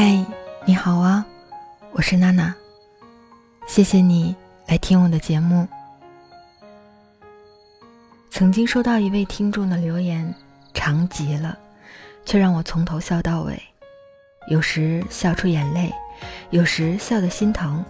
嗨，你好啊，我是娜娜，谢谢你来听我的节目。曾经收到一位听众的留言，长极了，却让我从头笑到尾，有时笑出眼泪，有时笑得心疼，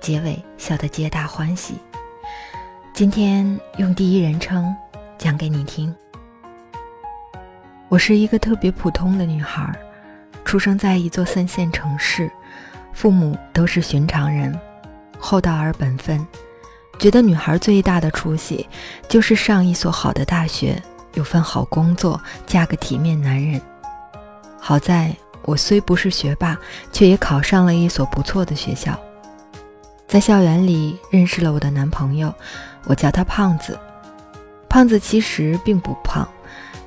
结尾笑得皆大欢喜。今天用第一人称讲给你听。我是一个特别普通的女孩。出生在一座三线城市，父母都是寻常人，厚道而本分，觉得女孩最大的出息就是上一所好的大学，有份好工作，嫁个体面男人。好在我虽不是学霸，却也考上了一所不错的学校，在校园里认识了我的男朋友，我叫他胖子。胖子其实并不胖，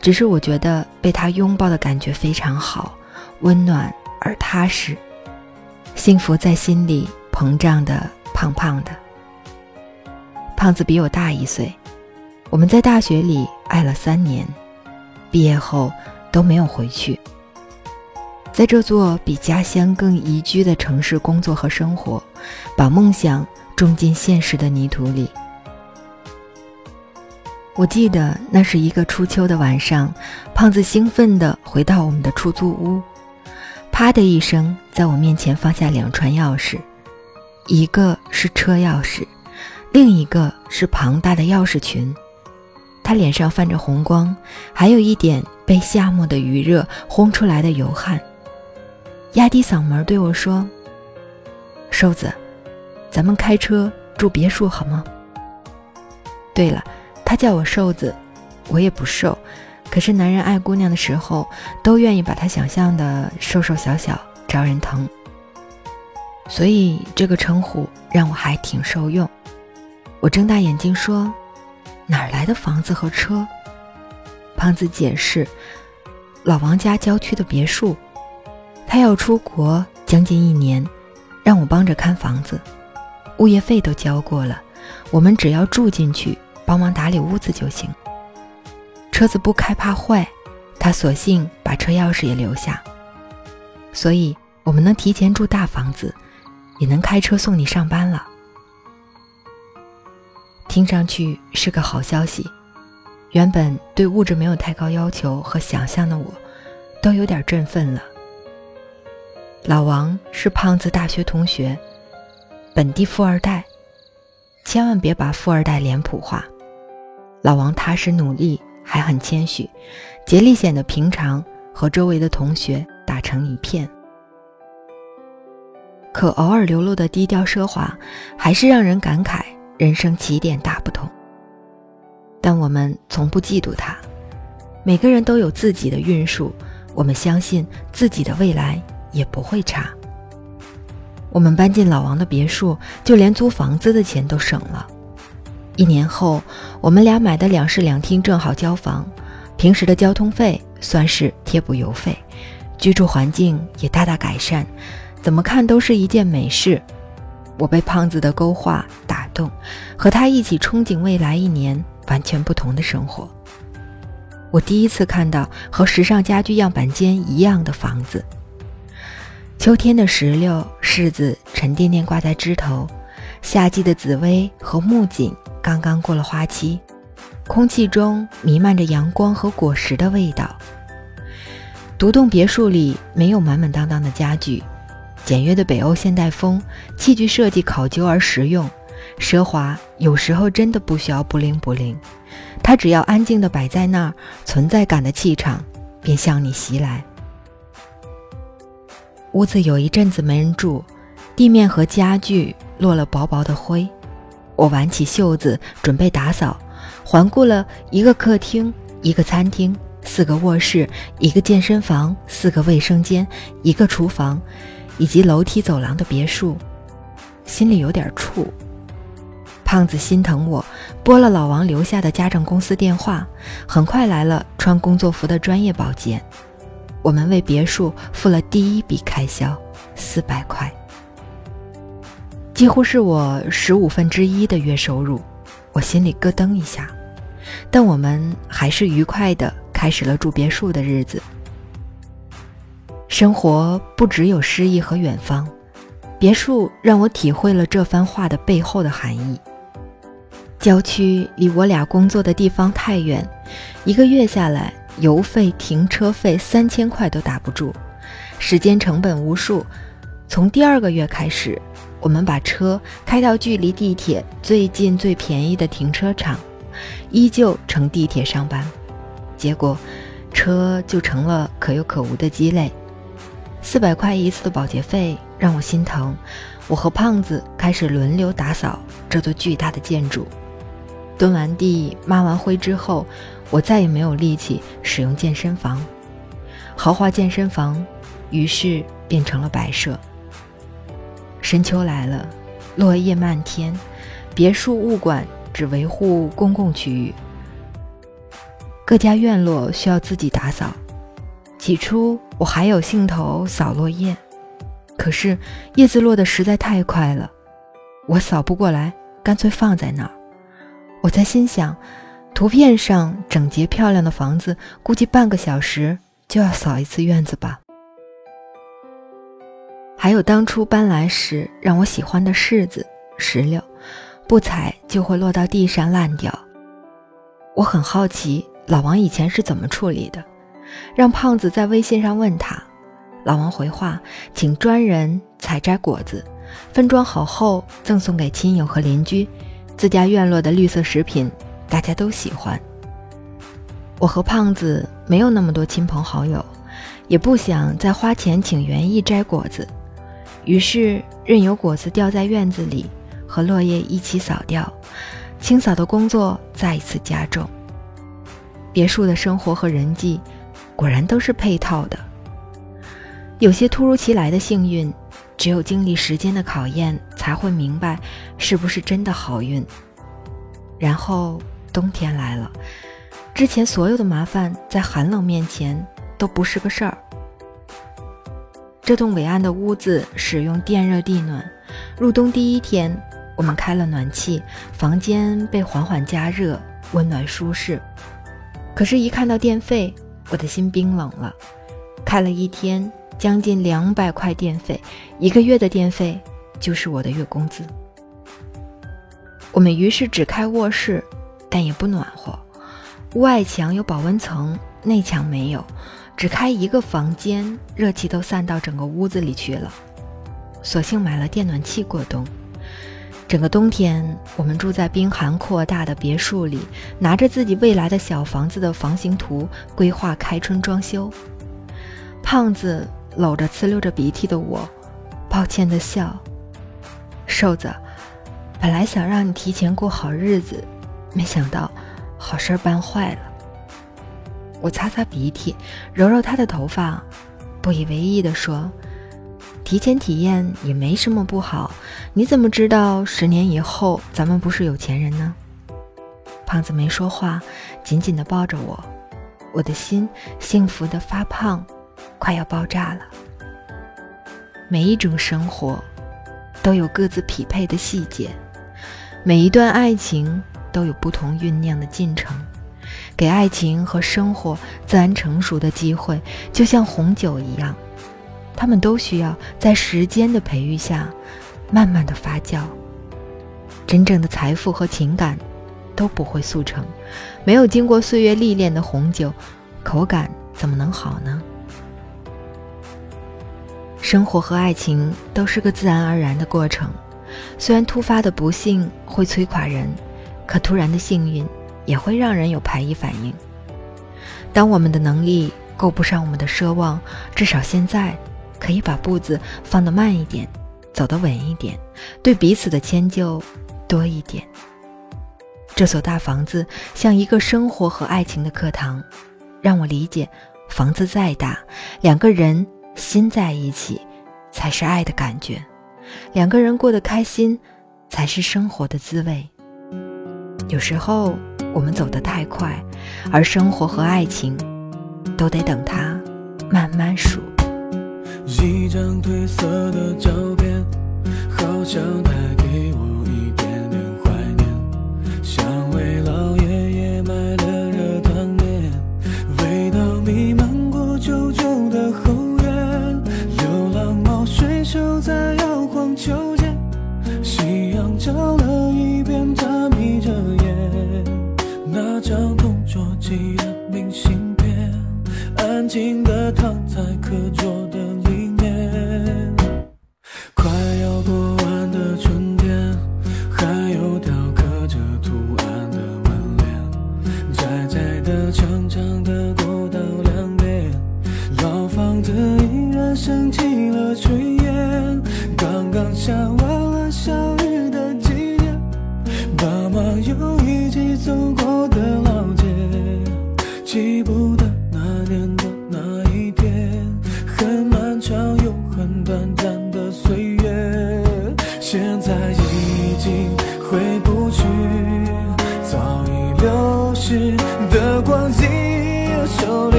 只是我觉得被他拥抱的感觉非常好。温暖而踏实，幸福在心里膨胀的胖胖的。胖子比我大一岁，我们在大学里爱了三年，毕业后都没有回去，在这座比家乡更宜居的城市工作和生活，把梦想种进现实的泥土里。我记得那是一个初秋的晚上，胖子兴奋地回到我们的出租屋。啪的一声，在我面前放下两串钥匙，一个是车钥匙，另一个是庞大的钥匙群。他脸上泛着红光，还有一点被夏末的余热烘出来的油汗。压低嗓门对我说：“瘦子，咱们开车住别墅好吗？”对了，他叫我瘦子，我也不瘦。可是男人爱姑娘的时候，都愿意把她想象的瘦瘦小小，招人疼。所以这个称呼让我还挺受用。我睁大眼睛说：“哪儿来的房子和车？”胖子解释：“老王家郊区的别墅，他要出国将近一年，让我帮着看房子，物业费都交过了，我们只要住进去，帮忙打理屋子就行。”车子不开怕坏，他索性把车钥匙也留下，所以我们能提前住大房子，也能开车送你上班了。听上去是个好消息，原本对物质没有太高要求和想象的我，都有点振奋了。老王是胖子大学同学，本地富二代，千万别把富二代脸谱化。老王踏实努力。还很谦虚，竭力显得平常，和周围的同学打成一片。可偶尔流露的低调奢华，还是让人感慨人生起点大不同。但我们从不嫉妒他，每个人都有自己的运数，我们相信自己的未来也不会差。我们搬进老王的别墅，就连租房子的钱都省了。一年后，我们俩买的两室两厅正好交房，平时的交通费算是贴补邮费，居住环境也大大改善，怎么看都是一件美事。我被胖子的勾画打动，和他一起憧憬未来一年完全不同的生活。我第一次看到和时尚家居样板间一样的房子，秋天的石榴、柿子沉甸甸挂在枝头，夏季的紫薇和木槿。刚刚过了花期，空气中弥漫着阳光和果实的味道。独栋别墅里没有满满当当的家具，简约的北欧现代风，器具设计考究而实用，奢华有时候真的不需要不灵不灵，它只要安静的摆在那儿，存在感的气场便向你袭来。屋子有一阵子没人住，地面和家具落了薄薄的灰。我挽起袖子准备打扫，环顾了一个客厅、一个餐厅、四个卧室，一个健身房，四个卫生间，一个厨房，以及楼梯走廊的别墅，心里有点怵。胖子心疼我，拨了老王留下的家政公司电话，很快来了穿工作服的专业保洁。我们为别墅付了第一笔开销，四百块，几乎是我十五分之一的月收入。我心里咯噔一下，但我们还是愉快的开始了住别墅的日子。生活不只有诗意和远方，别墅让我体会了这番话的背后的含义。郊区离我俩工作的地方太远，一个月下来，油费、停车费三千块都打不住，时间成本无数。从第二个月开始，我们把车开到距离地铁最近、最便宜的停车场，依旧乘地铁上班，结果车就成了可有可无的鸡肋。四百块一次的保洁费让我心疼，我和胖子开始轮流打扫这座巨大的建筑。蹲完地、抹完灰之后，我再也没有力气使用健身房。豪华健身房，于是变成了摆设。深秋来了，落叶漫天，别墅物管只维护公共区域，各家院落需要自己打扫。起初我还有兴头扫落叶，可是叶子落得实在太快了，我扫不过来，干脆放在那儿。我在心想，图片上整洁漂亮的房子，估计半个小时就要扫一次院子吧。还有当初搬来时让我喜欢的柿子、石榴，不踩就会落到地上烂掉。我很好奇老王以前是怎么处理的，让胖子在微信上问他。老王回话，请专人采摘果子，分装好后赠送给亲友和邻居。自家院落的绿色食品，大家都喜欢。我和胖子没有那么多亲朋好友，也不想再花钱请园艺摘果子，于是任由果子掉在院子里，和落叶一起扫掉。清扫的工作再一次加重。别墅的生活和人际，果然都是配套的。有些突如其来的幸运。只有经历时间的考验，才会明白是不是真的好运。然后冬天来了，之前所有的麻烦在寒冷面前都不是个事儿。这栋伟岸的屋子使用电热地暖，入冬第一天，我们开了暖气，房间被缓缓加热，温暖舒适。可是，一看到电费，我的心冰冷了。开了一天。将近两百块电费，一个月的电费就是我的月工资。我们于是只开卧室，但也不暖和。外墙有保温层，内墙没有，只开一个房间，热气都散到整个屋子里去了。索性买了电暖气过冬。整个冬天，我们住在冰寒扩大的别墅里，拿着自己未来的小房子的房型图，规划开春装修。胖子。搂着呲溜着鼻涕的我，抱歉的笑。瘦子，本来想让你提前过好日子，没想到好事办坏了。我擦擦鼻涕，揉揉他的头发，不以为意地说：“提前体验也没什么不好。你怎么知道十年以后咱们不是有钱人呢？”胖子没说话，紧紧地抱着我，我的心幸福的发胖。快要爆炸了。每一种生活都有各自匹配的细节，每一段爱情都有不同酝酿的进程，给爱情和生活自然成熟的机会，就像红酒一样，它们都需要在时间的培育下慢慢的发酵。真正的财富和情感都不会速成，没有经过岁月历练的红酒，口感怎么能好呢？生活和爱情都是个自然而然的过程，虽然突发的不幸会摧垮人，可突然的幸运也会让人有排异反应。当我们的能力够不上我们的奢望，至少现在可以把步子放得慢一点，走得稳一点，对彼此的迁就多一点。这所大房子像一个生活和爱情的课堂，让我理解，房子再大，两个人心在一起，才是爱的感觉；两个人过得开心，才是生活的滋味。有时候我们走得太快，而生活和爱情，都得等它慢慢数。一张褪色的照片，好像带给我。一点点怀念，像为老爷依然升起了炊烟，刚刚下完。